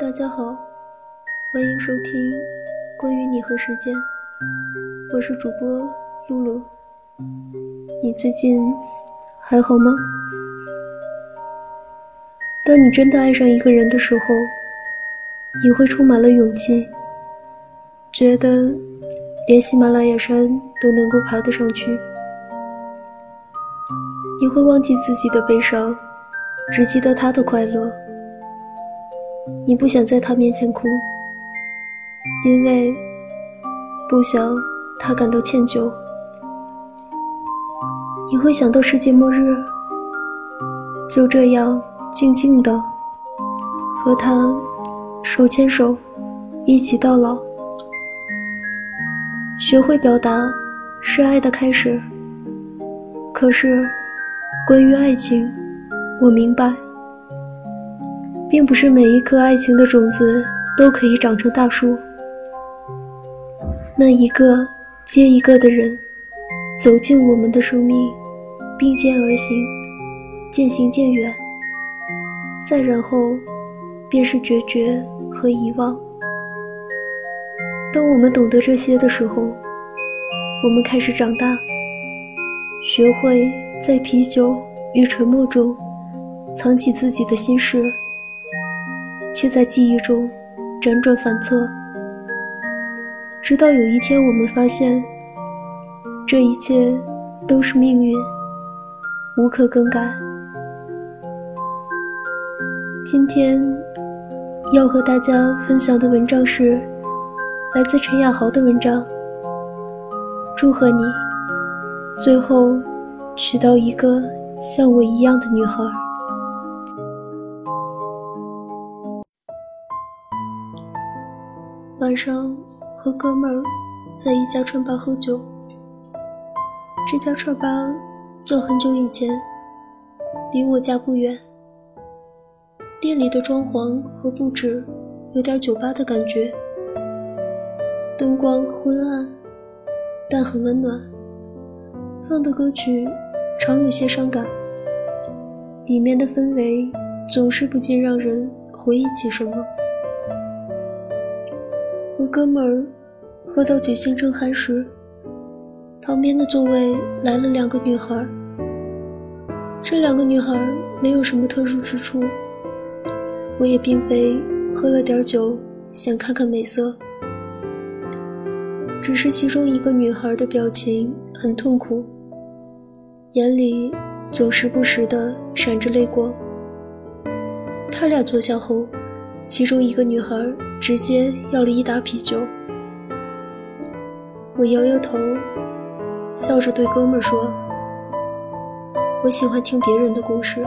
大家好，欢迎收听关于你和时间，我是主播露露。你最近还好吗？当你真的爱上一个人的时候，你会充满了勇气，觉得连喜马拉雅山都能够爬得上去。你会忘记自己的悲伤，只记得他的快乐。你不想在他面前哭，因为不想他感到歉疚。你会想到世界末日，就这样静静的和他手牵手一起到老。学会表达是爱的开始，可是关于爱情，我明白。并不是每一颗爱情的种子都可以长成大树。那一个接一个的人走进我们的生命，并肩而行，渐行渐远。再然后，便是决绝和遗忘。当我们懂得这些的时候，我们开始长大，学会在啤酒与沉默中藏起自己的心事。却在记忆中辗转反侧，直到有一天，我们发现这一切都是命运，无可更改。今天要和大家分享的文章是来自陈雅豪的文章。祝贺你，最后娶到一个像我一样的女孩。晚上和哥们儿在一家串吧喝酒。这家串吧叫很久以前，离我家不远。店里的装潢和布置有点酒吧的感觉，灯光昏暗，但很温暖。放的歌曲常有些伤感，里面的氛围总是不禁让人回忆起什么。我哥们儿喝到酒兴正酣时，旁边的座位来了两个女孩。这两个女孩没有什么特殊之处，我也并非喝了点酒想看看美色，只是其中一个女孩的表情很痛苦，眼里总时不时的闪着泪光。他俩坐下后，其中一个女孩。直接要了一打啤酒，我摇摇头，笑着对哥们说：“我喜欢听别人的故事。”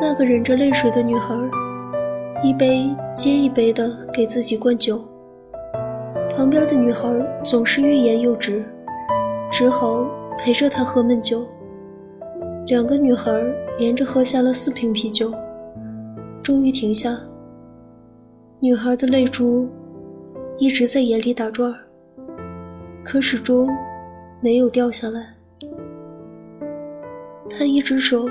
那个忍着泪水的女孩，一杯接一杯的给自己灌酒。旁边的女孩总是欲言又止，只好陪着她喝闷酒。两个女孩连着喝下了四瓶啤酒。终于停下，女孩的泪珠一直在眼里打转，可始终没有掉下来。她一只手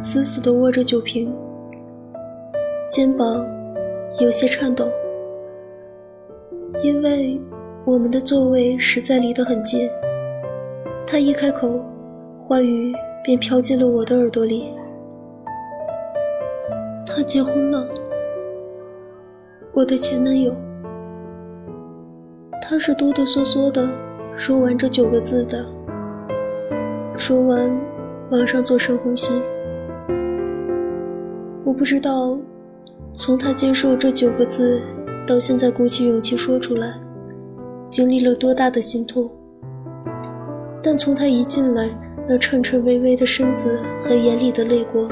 死死地握着酒瓶，肩膀有些颤抖，因为我们的座位实在离得很近。她一开口，话语便飘进了我的耳朵里。他结婚了，我的前男友。他是哆哆嗦嗦的说完这九个字的，说完，马上做深呼吸。我不知道，从他接受这九个字到现在鼓起勇气说出来，经历了多大的心痛。但从他一进来那颤颤巍巍的身子和眼里的泪光。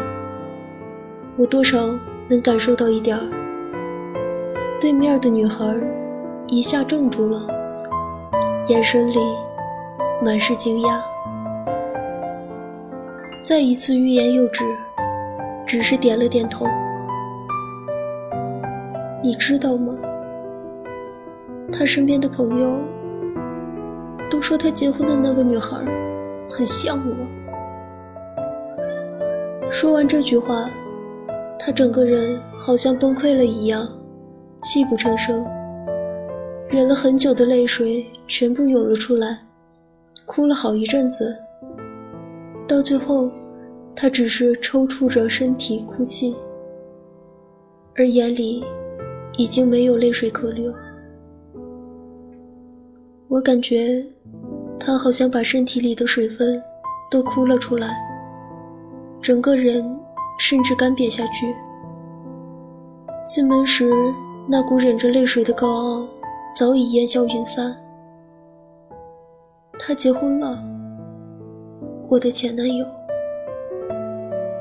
我多少能感受到一点儿。对面的女孩一下怔住了，眼神里满是惊讶。再一次欲言又止，只是点了点头。你知道吗？他身边的朋友都说他结婚的那个女孩很像我。说完这句话，他整个人好像崩溃了一样，泣不成声，忍了很久的泪水全部涌了出来，哭了好一阵子。到最后，他只是抽搐着身体哭泣，而眼里已经没有泪水可流。我感觉，他好像把身体里的水分都哭了出来，整个人甚至干瘪下去。进门时那股忍着泪水的高傲早已烟消云散。他结婚了，我的前男友，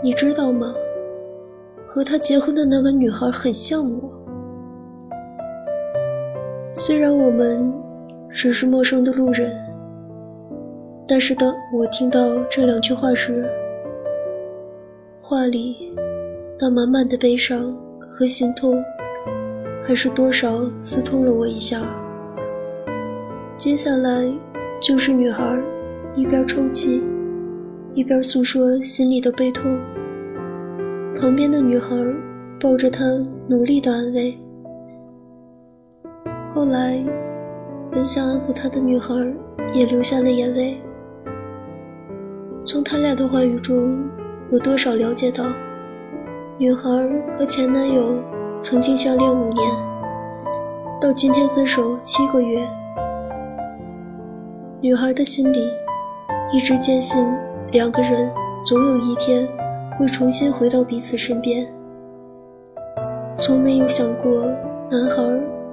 你知道吗？和他结婚的那个女孩很像我，虽然我们。只是陌生的路人，但是当我听到这两句话时，话里那满满的悲伤和心痛，还是多少刺痛了我一下。接下来就是女孩一边抽泣，一边诉说心里的悲痛，旁边的女孩抱着她努力的安慰。后来。本想安抚他的女孩也流下了眼泪。从他俩的话语中，我多少了解到，女孩和前男友曾经相恋五年，到今天分手七个月。女孩的心里一直坚信，两个人总有一天会重新回到彼此身边，从没有想过男孩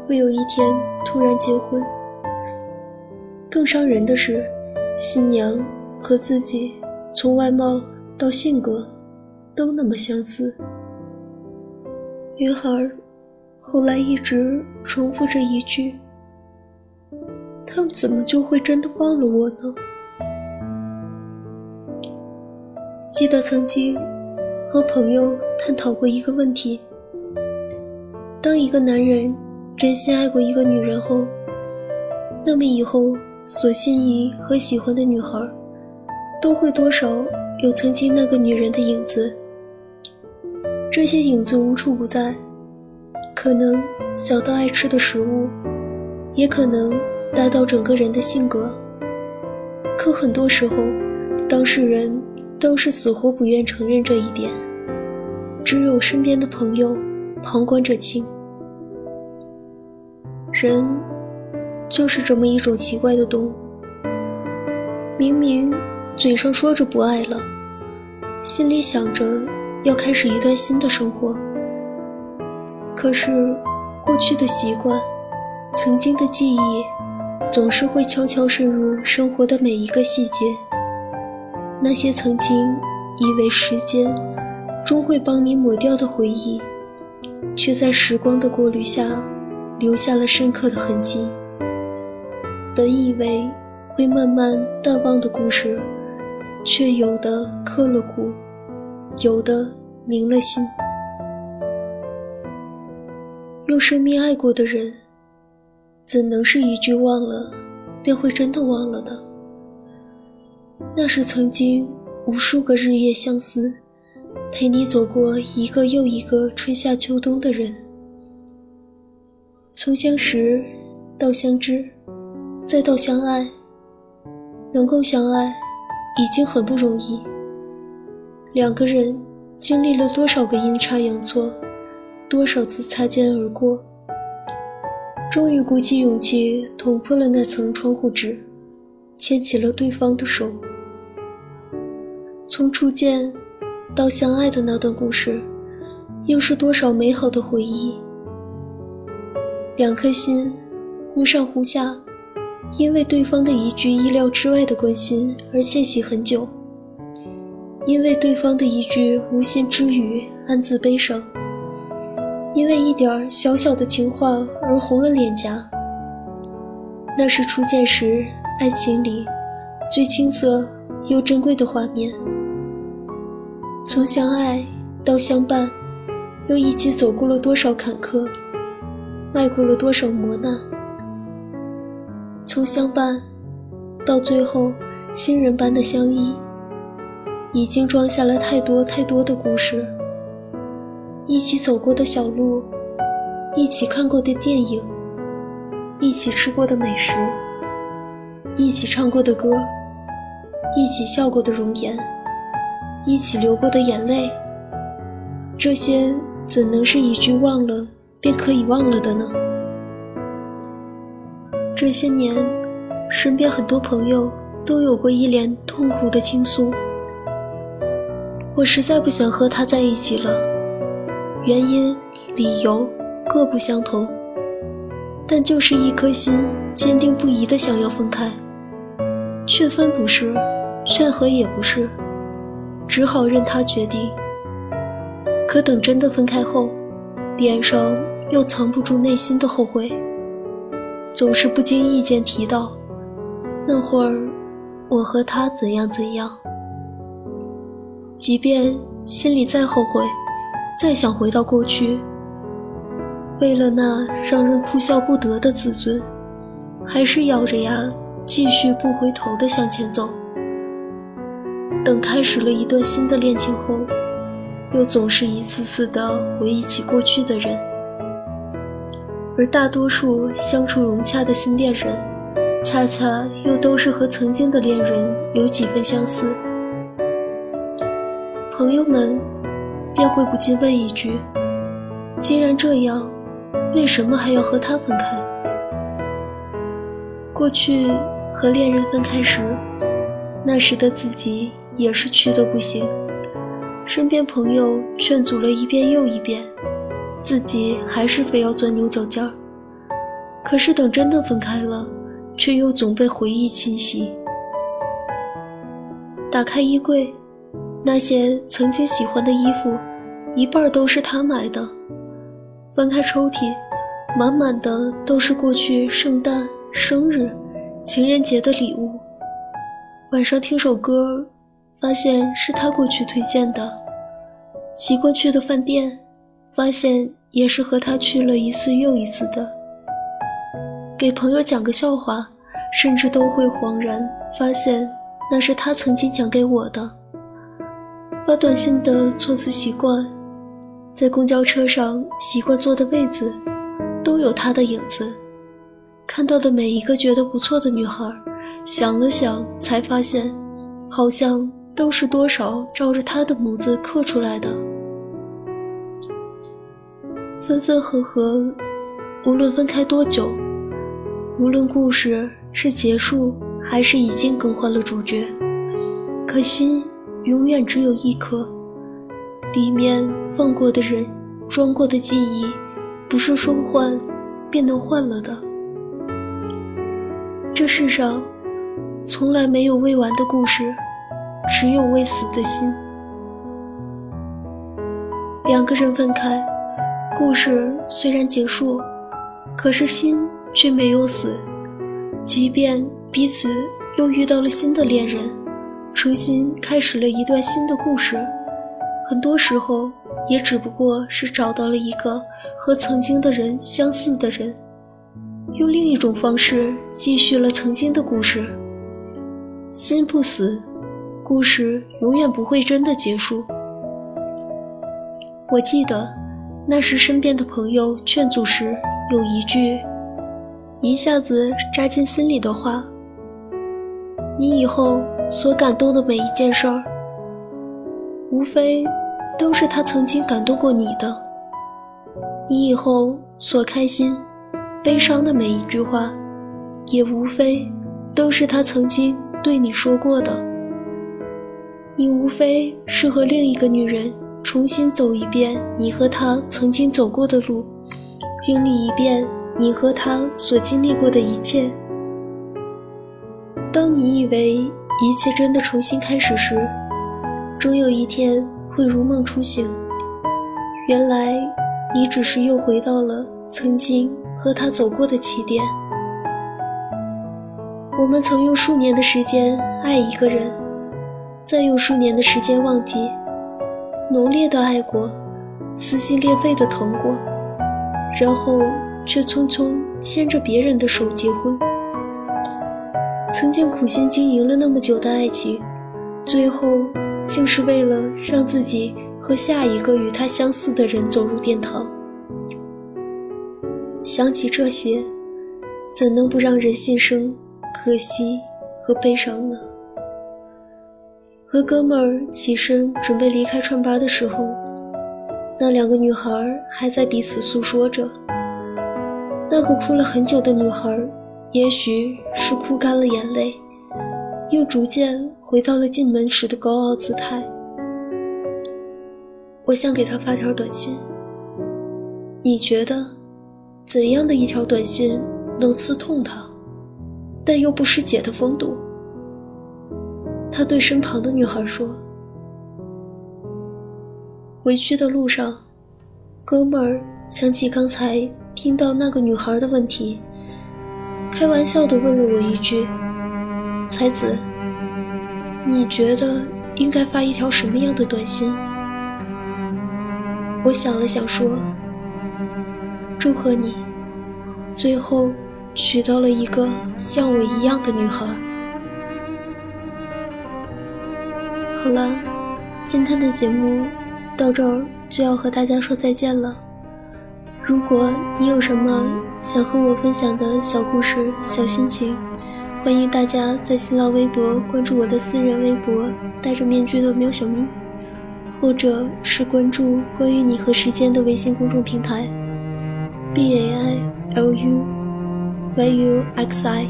会有一天突然结婚。更伤人的是，新娘和自己从外貌到性格都那么相似。女孩后来一直重复着一句：“他们怎么就会真的忘了我呢？”记得曾经和朋友探讨过一个问题：当一个男人真心爱过一个女人后，那么以后。所心仪和喜欢的女孩，都会多少有曾经那个女人的影子。这些影子无处不在，可能小到爱吃的食物，也可能大到整个人的性格。可很多时候，当事人都是死活不愿承认这一点，只有身边的朋友旁观者清。人。就是这么一种奇怪的动物，明明嘴上说着不爱了，心里想着要开始一段新的生活，可是过去的习惯、曾经的记忆，总是会悄悄渗入生活的每一个细节。那些曾经以为时间终会帮你抹掉的回忆，却在时光的过滤下留下了深刻的痕迹。本以为会慢慢淡忘的故事，却有的刻了骨，有的凝了心。用生命爱过的人，怎能是一句忘了，便会真的忘了的？那是曾经无数个日夜相思，陪你走过一个又一个春夏秋冬的人，从相识到相知。再到相爱，能够相爱已经很不容易。两个人经历了多少个阴差阳错，多少次擦肩而过，终于鼓起勇气捅破了那层窗户纸，牵起了对方的手。从初见到相爱的那段故事，又是多少美好的回忆。两颗心，忽上忽下。因为对方的一句意料之外的关心而窃喜很久，因为对方的一句无心之语暗自悲伤，因为一点小小的情话而红了脸颊。那是初见时爱情里最青涩又珍贵的画面。从相爱到相伴，又一起走过了多少坎坷，迈过了多少磨难。从相伴，到最后亲人般的相依，已经装下了太多太多的故事，一起走过的小路，一起看过的电影，一起吃过的美食，一起唱过的歌，一起笑过的容颜，一起流过的眼泪，这些怎能是一句忘了便可以忘了的呢？这些年，身边很多朋友都有过一脸痛苦的倾诉。我实在不想和他在一起了，原因、理由各不相同，但就是一颗心坚定不移的想要分开。劝分不是，劝和也不是，只好任他决定。可等真的分开后，脸上又藏不住内心的后悔，总是不经意间提到，那会儿我和他怎样怎样。即便心里再后悔，再想回到过去，为了那让人哭笑不得的自尊，还是咬着牙继续不回头的向前走。等开始了一段新的恋情后，又总是一次次的回忆起过去的人，而大多数相处融洽的新恋人，恰恰又都是和曾经的恋人有几分相似。朋友们便会不禁问一句：“既然这样，为什么还要和他分开？”过去和恋人分开时，那时的自己也是屈得不行，身边朋友劝阻了一遍又一遍，自己还是非要钻牛角尖儿。可是等真的分开了，却又总被回忆侵袭。打开衣柜。那些曾经喜欢的衣服，一半都是他买的。翻开抽屉，满满的都是过去圣诞、生日、情人节的礼物。晚上听首歌，发现是他过去推荐的。习惯去的饭店，发现也是和他去了一次又一次的。给朋友讲个笑话，甚至都会恍然发现，那是他曾经讲给我的。发短信的措辞习惯，在公交车上习惯坐的位子，都有他的影子。看到的每一个觉得不错的女孩，想了想才发现，好像都是多少照着他的模子刻出来的。分分合合，无论分开多久，无论故事是结束还是已经更换了主角，可心。永远只有一颗，里面放过的人，装过的记忆，不是说换便能换了的。这世上从来没有未完的故事，只有未死的心。两个人分开，故事虽然结束，可是心却没有死。即便彼此又遇到了新的恋人。重新开始了一段新的故事，很多时候也只不过是找到了一个和曾经的人相似的人，用另一种方式继续了曾经的故事。心不死，故事永远不会真的结束。我记得那时身边的朋友劝阻时，有一句一下子扎进心里的话：“你以后。”所感动的每一件事儿，无非都是他曾经感动过你的。你以后所开心、悲伤的每一句话，也无非都是他曾经对你说过的。你无非是和另一个女人重新走一遍你和他曾经走过的路，经历一遍你和他所经历过的一切。当你以为。一切真的重新开始时，终有一天会如梦初醒。原来，你只是又回到了曾经和他走过的起点。我们曾用数年的时间爱一个人，再用数年的时间忘记，浓烈的爱过，撕心裂肺的疼过，然后却匆匆牵着别人的手结婚。曾经苦心经营了那么久的爱情，最后竟是为了让自己和下一个与他相似的人走入殿堂。想起这些，怎能不让人心生可惜和悲伤呢？和哥们儿起身准备离开串吧的时候，那两个女孩还在彼此诉说着。那个哭了很久的女孩，也许是哭干了眼泪。又逐渐回到了进门时的高傲姿态。我想给他发条短信。你觉得，怎样的一条短信能刺痛他，但又不失姐的风度？他对身旁的女孩说：“回去的路上，哥们儿想起刚才听到那个女孩的问题，开玩笑地问了我一句。”才子，你觉得应该发一条什么样的短信？我想了想说：“祝贺你，最后娶到了一个像我一样的女孩。”好了，今天的节目到这儿就要和大家说再见了。如果你有什么想和我分享的小故事、小心情，欢迎大家在新浪微博关注我的私人微博“戴着面具的喵小咪”，或者是关注关于你和时间的微信公众平台 “b a i l u y u x i”，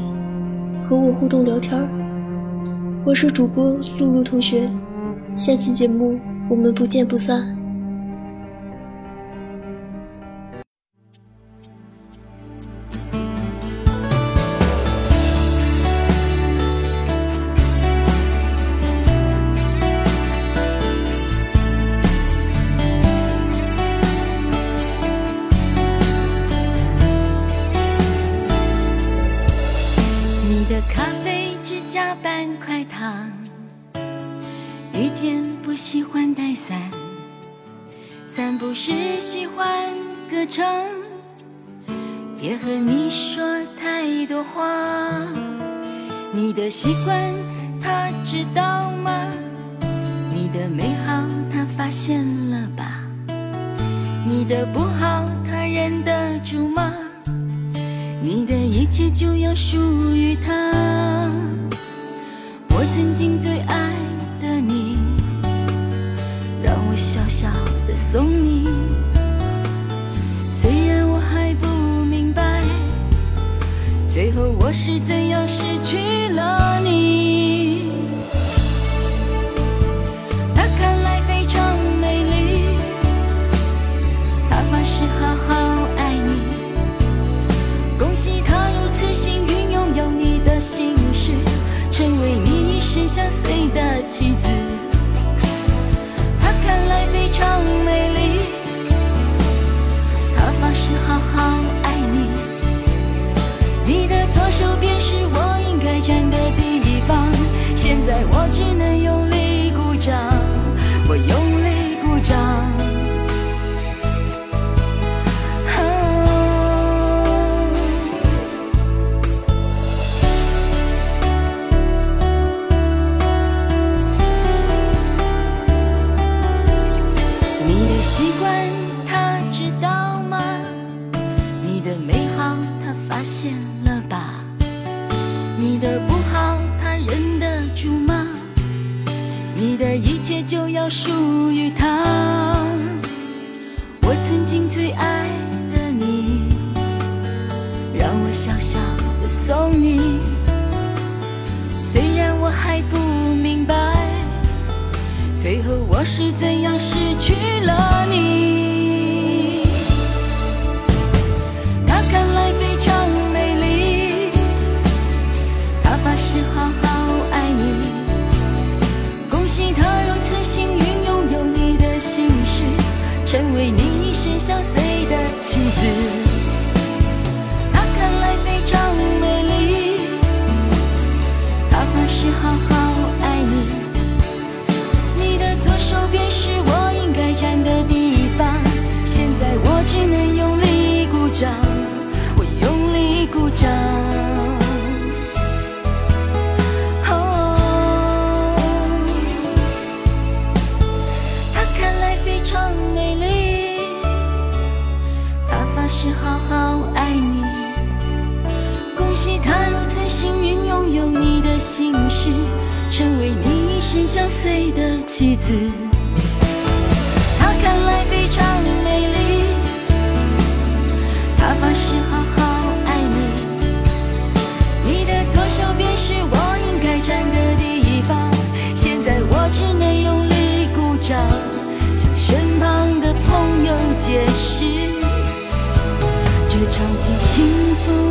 和我互动聊天儿。我是主播露露同学，下期节目我们不见不散。不是喜欢歌唱，别和你说太多话。你的习惯他知道吗？你的美好他发现了吧？你的不好他忍得住吗？你的一切就要属于他。手边是我应该站的地方，现在我只能用力鼓掌，切就要属于他。我曾经最爱的你，让我小小的送你。虽然我还不明白，最后我是怎样失去了你。的